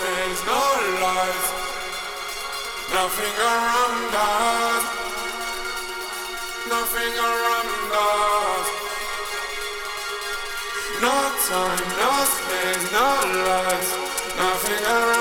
There's no light. nothing around us, nothing around us. No time, no space, no life, nothing around.